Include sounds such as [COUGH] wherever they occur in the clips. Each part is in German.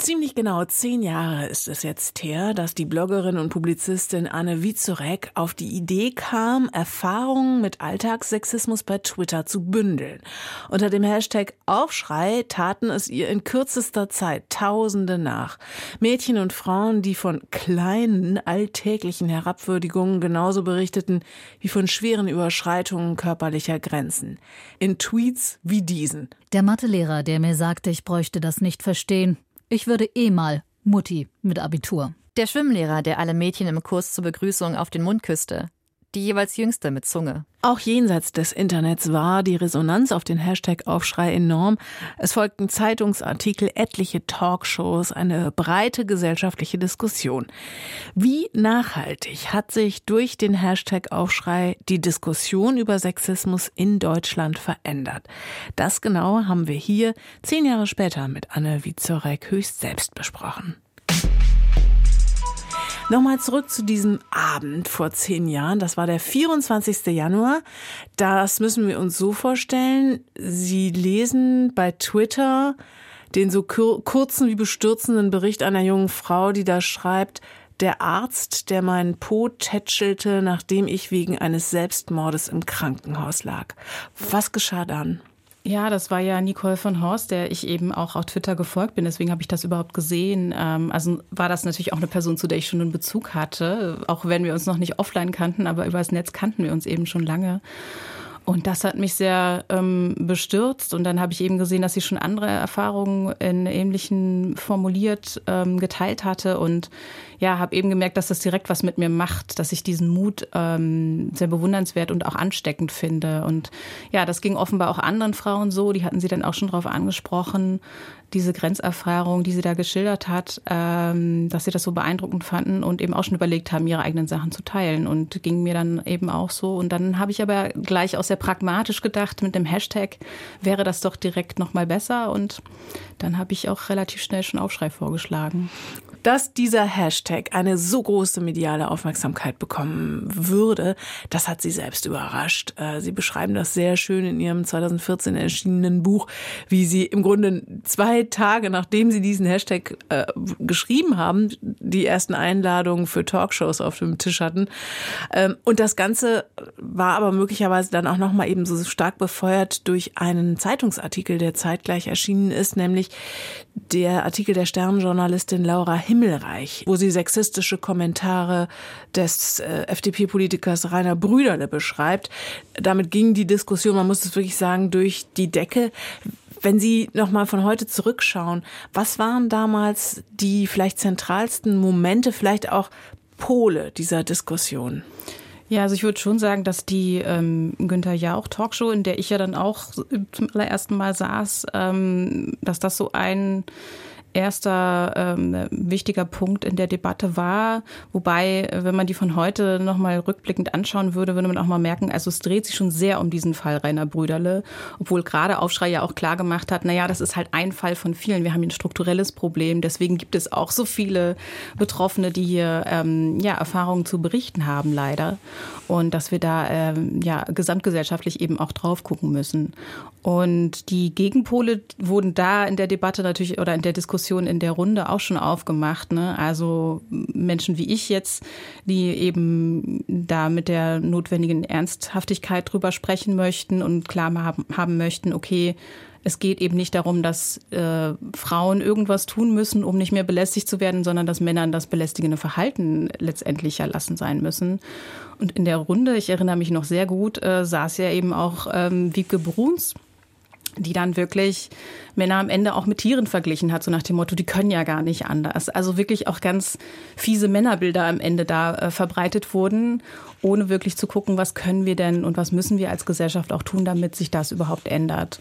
Ziemlich genau zehn Jahre ist es jetzt her, dass die Bloggerin und Publizistin Anne Wiezorek auf die Idee kam, Erfahrungen mit Alltagssexismus bei Twitter zu bündeln. Unter dem Hashtag Aufschrei taten es ihr in kürzester Zeit Tausende nach. Mädchen und Frauen, die von kleinen, alltäglichen Herabwürdigungen genauso berichteten wie von schweren Überschreitungen körperlicher Grenzen. In Tweets wie diesen. Der Mathelehrer, der mir sagte, ich bräuchte das nicht verstehen, ich würde eh mal Mutti mit Abitur. Der Schwimmlehrer, der alle Mädchen im Kurs zur Begrüßung auf den Mund küsste. Die jeweils jüngste mit Zunge. Auch jenseits des Internets war die Resonanz auf den Hashtag Aufschrei enorm. Es folgten Zeitungsartikel, etliche Talkshows, eine breite gesellschaftliche Diskussion. Wie nachhaltig hat sich durch den Hashtag Aufschrei die Diskussion über Sexismus in Deutschland verändert? Das genau haben wir hier zehn Jahre später mit Anne Wiezorek höchst selbst besprochen. Nochmal zurück zu diesem Abend vor zehn Jahren. Das war der 24. Januar. Das müssen wir uns so vorstellen. Sie lesen bei Twitter den so kurzen wie bestürzenden Bericht einer jungen Frau, die da schreibt, der Arzt, der meinen Po tätschelte, nachdem ich wegen eines Selbstmordes im Krankenhaus lag. Was geschah dann? Ja, das war ja Nicole von Horst, der ich eben auch auf Twitter gefolgt bin. Deswegen habe ich das überhaupt gesehen. Ähm, also war das natürlich auch eine Person, zu der ich schon einen Bezug hatte. Auch wenn wir uns noch nicht offline kannten, aber über das Netz kannten wir uns eben schon lange. Und das hat mich sehr ähm, bestürzt. Und dann habe ich eben gesehen, dass sie schon andere Erfahrungen in ähnlichen formuliert ähm, geteilt hatte. Und ja, habe eben gemerkt, dass das direkt was mit mir macht, dass ich diesen Mut ähm, sehr bewundernswert und auch ansteckend finde. Und ja, das ging offenbar auch anderen Frauen so. Die hatten sie dann auch schon darauf angesprochen, diese Grenzerfahrung, die sie da geschildert hat, ähm, dass sie das so beeindruckend fanden und eben auch schon überlegt haben, ihre eigenen Sachen zu teilen. Und ging mir dann eben auch so. Und dann habe ich aber gleich auch sehr pragmatisch gedacht, mit dem Hashtag wäre das doch direkt nochmal besser. Und dann habe ich auch relativ schnell schon Aufschrei vorgeschlagen. Dass dieser Hashtag eine so große mediale Aufmerksamkeit bekommen würde, das hat sie selbst überrascht. Äh, sie beschreiben das sehr schön in ihrem 2014 erschienenen Buch, wie sie im Grunde zwei Tage nachdem sie diesen Hashtag äh, geschrieben haben, die ersten Einladungen für Talkshows auf dem Tisch hatten. Ähm, und das Ganze war aber möglicherweise dann auch nochmal eben so stark befeuert durch einen Zeitungsartikel, der zeitgleich erschienen ist, nämlich der Artikel der Sternjournalistin Laura Himmelreich, wo sie sexistische Kommentare des äh, FDP-Politikers Rainer Brüderle beschreibt. Damit ging die Diskussion, man muss es wirklich sagen, durch die Decke. Wenn Sie noch mal von heute zurückschauen, was waren damals die vielleicht zentralsten Momente, vielleicht auch Pole dieser Diskussion? Ja, also ich würde schon sagen, dass die ähm, Günther Jauch Talkshow, in der ich ja dann auch zum allerersten Mal saß, ähm, dass das so ein erster ähm, wichtiger Punkt in der Debatte war. Wobei, wenn man die von heute nochmal rückblickend anschauen würde, würde man auch mal merken, also es dreht sich schon sehr um diesen Fall Rainer Brüderle, obwohl gerade Aufschrei ja auch klar gemacht hat, naja, das ist halt ein Fall von vielen. Wir haben hier ein strukturelles Problem. Deswegen gibt es auch so viele Betroffene, die hier ähm, ja, Erfahrungen zu berichten haben, leider. Und dass wir da ähm, ja gesamtgesellschaftlich eben auch drauf gucken müssen. Und die Gegenpole wurden da in der Debatte natürlich oder in der Diskussion in der Runde auch schon aufgemacht. Ne? Also Menschen wie ich jetzt, die eben da mit der notwendigen Ernsthaftigkeit drüber sprechen möchten und klar haben, haben möchten, okay, es geht eben nicht darum, dass äh, Frauen irgendwas tun müssen, um nicht mehr belästigt zu werden, sondern dass Männern das belästigende Verhalten letztendlich erlassen sein müssen. Und in der Runde, ich erinnere mich noch sehr gut, äh, saß ja eben auch ähm, Wiebke Bruns, die dann wirklich Männer am Ende auch mit Tieren verglichen hat, so nach dem Motto, die können ja gar nicht anders. Also wirklich auch ganz fiese Männerbilder am Ende da äh, verbreitet wurden, ohne wirklich zu gucken, was können wir denn und was müssen wir als Gesellschaft auch tun, damit sich das überhaupt ändert.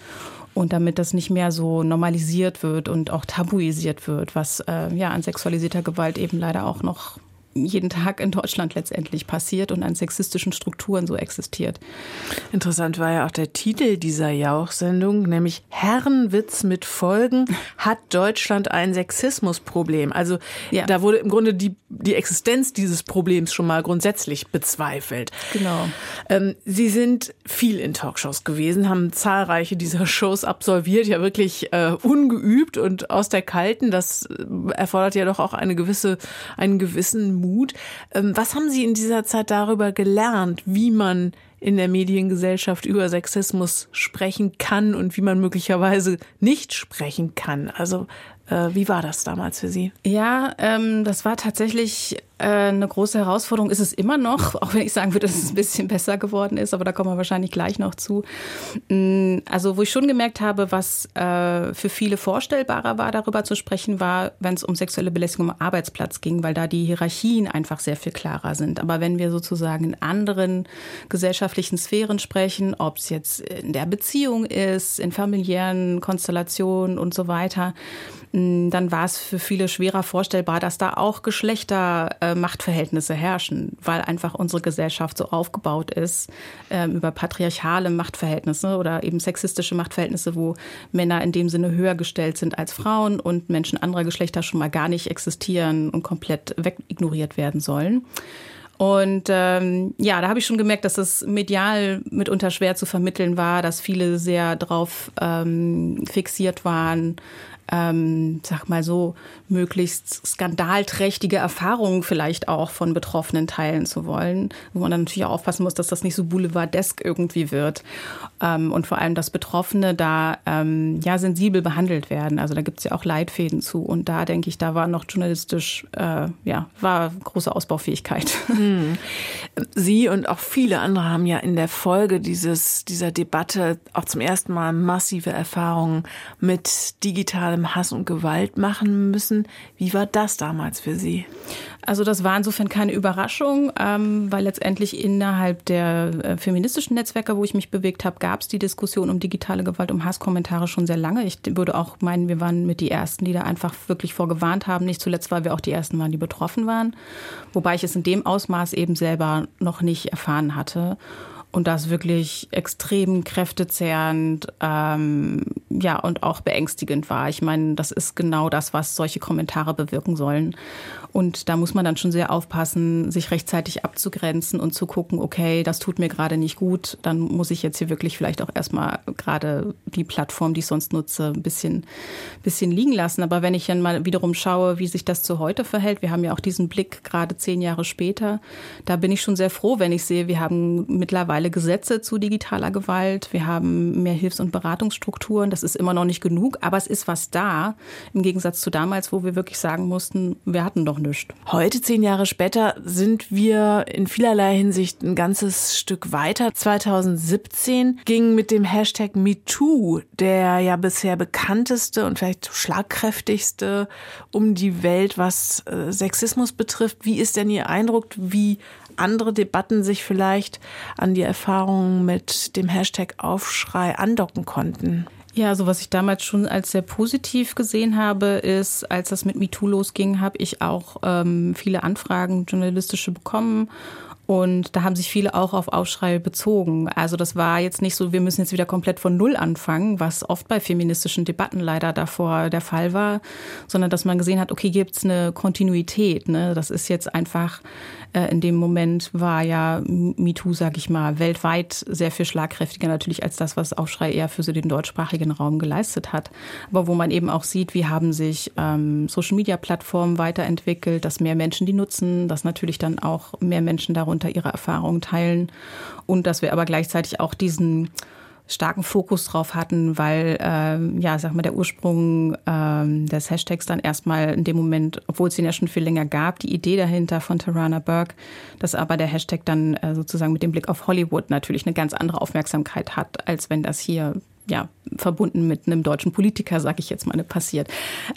Und damit das nicht mehr so normalisiert wird und auch tabuisiert wird, was äh, ja an sexualisierter Gewalt eben leider auch noch jeden Tag in Deutschland letztendlich passiert und an sexistischen Strukturen so existiert. Interessant war ja auch der Titel dieser Jauch-Sendung, nämlich Herrenwitz mit Folgen hat Deutschland ein Sexismusproblem. Also ja. da wurde im Grunde die, die Existenz dieses Problems schon mal grundsätzlich bezweifelt. Genau. Ähm, Sie sind viel in Talkshows gewesen, haben zahlreiche dieser Shows absolviert, ja wirklich äh, ungeübt und aus der Kalten. Das äh, erfordert ja doch auch eine gewisse, einen gewissen Mut. Ähm, was haben Sie in dieser Zeit darüber gelernt, wie man in der Mediengesellschaft über Sexismus sprechen kann und wie man möglicherweise nicht sprechen kann. Also wie war das damals für Sie? Ja, ähm, das war tatsächlich äh, eine große Herausforderung. Ist es immer noch, [LAUGHS] auch wenn ich sagen würde, dass es ein bisschen besser geworden ist, aber da kommen wir wahrscheinlich gleich noch zu. Mm, also, wo ich schon gemerkt habe, was äh, für viele vorstellbarer war, darüber zu sprechen, war, wenn es um sexuelle Belästigung am Arbeitsplatz ging, weil da die Hierarchien einfach sehr viel klarer sind. Aber wenn wir sozusagen in anderen gesellschaftlichen Sphären sprechen, ob es jetzt in der Beziehung ist, in familiären Konstellationen und so weiter, dann war es für viele schwerer vorstellbar, dass da auch Geschlechtermachtverhältnisse äh, herrschen, weil einfach unsere Gesellschaft so aufgebaut ist äh, über patriarchale Machtverhältnisse oder eben sexistische Machtverhältnisse, wo Männer in dem Sinne höher gestellt sind als Frauen und Menschen anderer Geschlechter schon mal gar nicht existieren und komplett wegignoriert werden sollen. Und ähm, ja, da habe ich schon gemerkt, dass es medial mitunter schwer zu vermitteln war, dass viele sehr drauf ähm, fixiert waren, ähm, sag mal so, möglichst skandalträchtige Erfahrungen vielleicht auch von Betroffenen teilen zu wollen, wo man dann natürlich auch aufpassen muss, dass das nicht so boulevardesk irgendwie wird ähm, und vor allem, dass Betroffene da ähm, ja sensibel behandelt werden. Also da gibt es ja auch Leitfäden zu und da denke ich, da war noch journalistisch, äh, ja, war große Ausbaufähigkeit. [LAUGHS] Hm. Sie und auch viele andere haben ja in der Folge dieses, dieser Debatte auch zum ersten Mal massive Erfahrungen mit digitalem Hass und Gewalt machen müssen müssen. Wie war das damals für Sie? Also das war insofern keine Überraschung, ähm, weil letztendlich innerhalb der äh, feministischen Netzwerke, wo ich mich bewegt habe, gab es die Diskussion um digitale Gewalt, um Hasskommentare schon sehr lange. Ich würde auch meinen, wir waren mit die Ersten, die da einfach wirklich vorgewarnt haben. Nicht zuletzt, weil wir auch die Ersten waren, die betroffen waren. Wobei ich es in dem Ausmaß eben selber noch nicht erfahren hatte und das wirklich extrem kräftezehrend ähm, ja und auch beängstigend war. Ich meine, das ist genau das, was solche Kommentare bewirken sollen. Und da muss man dann schon sehr aufpassen, sich rechtzeitig abzugrenzen und zu gucken, okay, das tut mir gerade nicht gut, dann muss ich jetzt hier wirklich vielleicht auch erstmal gerade die Plattform, die ich sonst nutze, ein bisschen, bisschen liegen lassen. Aber wenn ich dann mal wiederum schaue, wie sich das zu heute verhält, wir haben ja auch diesen Blick gerade zehn Jahre später, da bin ich schon sehr froh, wenn ich sehe, wir haben mittlerweile Gesetze zu digitaler Gewalt, wir haben mehr Hilfs- und Beratungsstrukturen. Das ist immer noch nicht genug, aber es ist was da, im Gegensatz zu damals, wo wir wirklich sagen mussten, wir hatten doch nichts. Heute, zehn Jahre später, sind wir in vielerlei Hinsicht ein ganzes Stück weiter. 2017 ging mit dem Hashtag MeToo, der ja bisher bekannteste und vielleicht schlagkräftigste um die Welt, was äh, Sexismus betrifft. Wie ist denn Ihr Eindruck, wie andere Debatten sich vielleicht an die Erfahrungen mit dem Hashtag Aufschrei andocken konnten? Ja, also was ich damals schon als sehr positiv gesehen habe, ist, als das mit MeToo losging, habe ich auch ähm, viele Anfragen journalistische bekommen und da haben sich viele auch auf Aufschrei bezogen. Also das war jetzt nicht so, wir müssen jetzt wieder komplett von Null anfangen, was oft bei feministischen Debatten leider davor der Fall war, sondern dass man gesehen hat, okay, gibt's eine Kontinuität. Ne? Das ist jetzt einfach, äh, in dem Moment war ja MeToo, sag ich mal, weltweit sehr viel schlagkräftiger natürlich als das, was Aufschrei eher für so den deutschsprachigen Raum geleistet hat. Aber wo man eben auch sieht, wie haben sich ähm, Social-Media-Plattformen weiterentwickelt, dass mehr Menschen die nutzen, dass natürlich dann auch mehr Menschen darunter darunter ihre Erfahrungen teilen und dass wir aber gleichzeitig auch diesen starken Fokus drauf hatten, weil ähm, ja, sag mal, der Ursprung ähm, des Hashtags dann erstmal in dem Moment, obwohl es ihn ja schon viel länger gab, die Idee dahinter von Tarana Burke, dass aber der Hashtag dann äh, sozusagen mit dem Blick auf Hollywood natürlich eine ganz andere Aufmerksamkeit hat, als wenn das hier ja, verbunden mit einem deutschen Politiker, sage ich jetzt mal, passiert.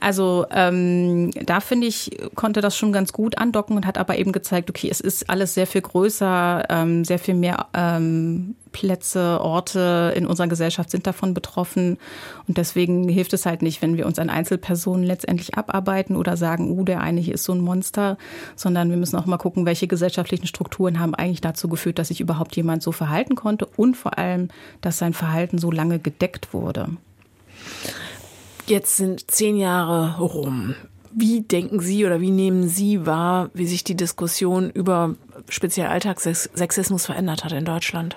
Also ähm, da finde ich, konnte das schon ganz gut andocken und hat aber eben gezeigt, okay, es ist alles sehr viel größer, ähm, sehr viel mehr ähm, Plätze, Orte in unserer Gesellschaft sind davon betroffen. Und deswegen hilft es halt nicht, wenn wir uns an Einzelpersonen letztendlich abarbeiten oder sagen, uh, der eine hier ist so ein Monster, sondern wir müssen auch mal gucken, welche gesellschaftlichen Strukturen haben eigentlich dazu geführt, dass sich überhaupt jemand so verhalten konnte und vor allem, dass sein Verhalten so lange gedeckt wurde. Jetzt sind zehn Jahre rum. Wie denken Sie oder wie nehmen Sie wahr, wie sich die Diskussion über speziell Alltagssexismus verändert hat in Deutschland?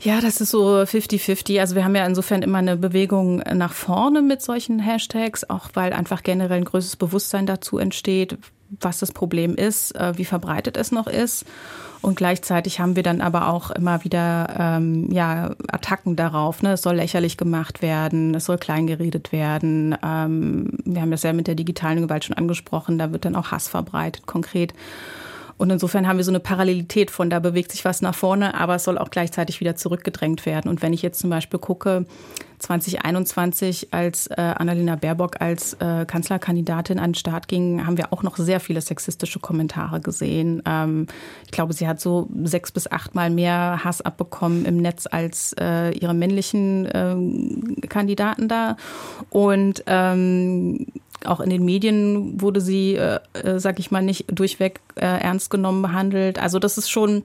Ja, das ist so 50-50. Also wir haben ja insofern immer eine Bewegung nach vorne mit solchen Hashtags, auch weil einfach generell ein größeres Bewusstsein dazu entsteht, was das Problem ist, äh, wie verbreitet es noch ist. Und gleichzeitig haben wir dann aber auch immer wieder ähm, ja, Attacken darauf. Ne? Es soll lächerlich gemacht werden, es soll kleingeredet werden. Ähm, wir haben das ja mit der digitalen Gewalt schon angesprochen, da wird dann auch Hass verbreitet, konkret. Und insofern haben wir so eine Parallelität von, da bewegt sich was nach vorne, aber es soll auch gleichzeitig wieder zurückgedrängt werden. Und wenn ich jetzt zum Beispiel gucke, 2021, als äh, Annalena Baerbock als äh, Kanzlerkandidatin an den Start ging, haben wir auch noch sehr viele sexistische Kommentare gesehen. Ähm, ich glaube, sie hat so sechs bis achtmal mehr Hass abbekommen im Netz als äh, ihre männlichen äh, Kandidaten da. Und ähm, auch in den Medien wurde sie, äh, äh, sag ich mal, nicht durchweg äh, ernst genommen behandelt. Also das ist schon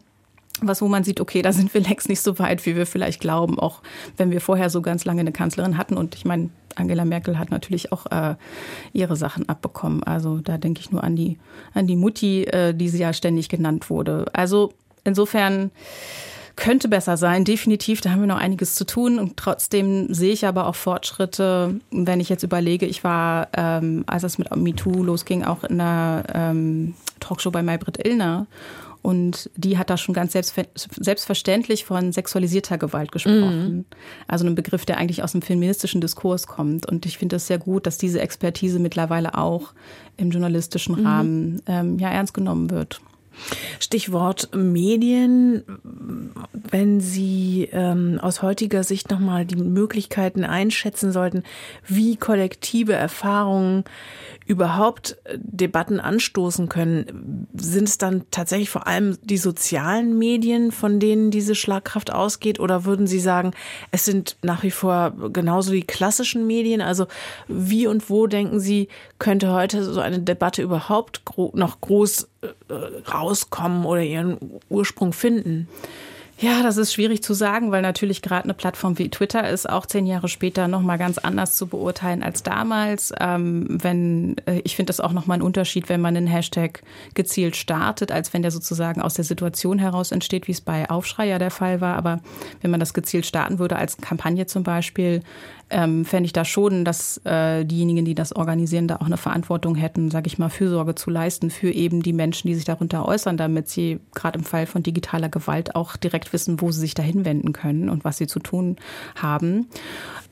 was, wo man sieht, okay, da sind wir längst nicht so weit, wie wir vielleicht glauben, auch wenn wir vorher so ganz lange eine Kanzlerin hatten. Und ich meine, Angela Merkel hat natürlich auch äh, ihre Sachen abbekommen. Also da denke ich nur an die, an die Mutti, äh, die sie ja ständig genannt wurde. Also insofern könnte besser sein, definitiv. Da haben wir noch einiges zu tun. Und trotzdem sehe ich aber auch Fortschritte, wenn ich jetzt überlege, ich war, ähm, als es mit MeToo losging, auch in einer ähm, Talkshow bei Maybrit Illner. Und die hat da schon ganz selbstverständlich von sexualisierter Gewalt gesprochen. Mhm. Also ein Begriff, der eigentlich aus dem feministischen Diskurs kommt. Und ich finde es sehr gut, dass diese Expertise mittlerweile auch im journalistischen mhm. Rahmen ähm, ja ernst genommen wird. Stichwort Medien. Wenn Sie ähm, aus heutiger Sicht nochmal die Möglichkeiten einschätzen sollten, wie kollektive Erfahrungen überhaupt äh, Debatten anstoßen können, sind es dann tatsächlich vor allem die sozialen Medien, von denen diese Schlagkraft ausgeht? Oder würden Sie sagen, es sind nach wie vor genauso die klassischen Medien? Also wie und wo denken Sie, könnte heute so eine Debatte überhaupt noch groß rauskommen oder ihren Ursprung finden? Ja, das ist schwierig zu sagen, weil natürlich gerade eine Plattform wie Twitter ist auch zehn Jahre später noch mal ganz anders zu beurteilen als damals. Ähm, wenn äh, ich finde das auch noch mal ein Unterschied, wenn man einen Hashtag gezielt startet, als wenn der sozusagen aus der Situation heraus entsteht, wie es bei Aufschrei ja der Fall war. Aber wenn man das gezielt starten würde als Kampagne zum Beispiel, ähm, fände ich da schon, dass äh, diejenigen, die das organisieren, da auch eine Verantwortung hätten, sage ich mal, Fürsorge zu leisten für eben die Menschen, die sich darunter äußern, damit sie gerade im Fall von digitaler Gewalt auch direkt wissen, wo sie sich dahin wenden können und was sie zu tun haben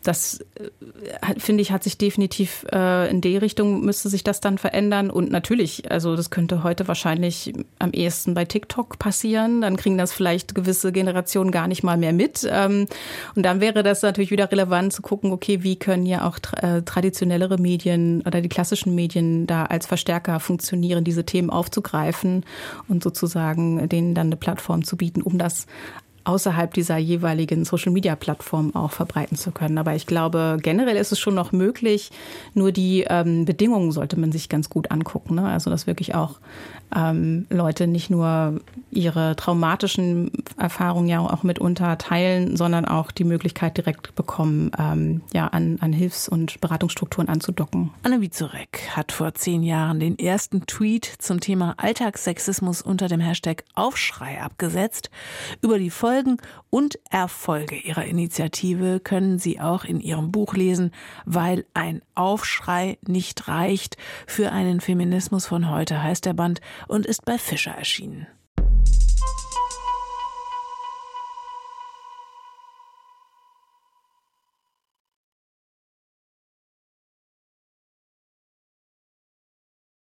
das äh, finde ich, hat sich definitiv äh, in die Richtung müsste sich das dann verändern. Und natürlich, also das könnte heute wahrscheinlich am ehesten bei TikTok passieren. Dann kriegen das vielleicht gewisse Generationen gar nicht mal mehr mit. Ähm, und dann wäre das natürlich wieder relevant zu gucken, okay, wie können ja auch äh, traditionellere Medien oder die klassischen Medien da als Verstärker funktionieren, diese Themen aufzugreifen und sozusagen denen dann eine Plattform zu bieten, um das außerhalb dieser jeweiligen Social-Media-Plattform auch verbreiten zu können. Aber ich glaube, generell ist es schon noch möglich. Nur die ähm, Bedingungen sollte man sich ganz gut angucken. Ne? Also dass wirklich auch ähm, Leute nicht nur ihre traumatischen Erfahrungen ja auch mitunter teilen, sondern auch die Möglichkeit direkt bekommen, ähm, ja, an, an Hilfs- und Beratungsstrukturen anzudocken. Anne Wiezurek hat vor zehn Jahren den ersten Tweet zum Thema Alltagssexismus unter dem Hashtag Aufschrei abgesetzt. Über die Folgen und Erfolge ihrer Initiative können Sie auch in ihrem Buch lesen, weil ein Aufschrei nicht reicht. Für einen Feminismus von heute heißt der Band und ist bei Fischer erschienen.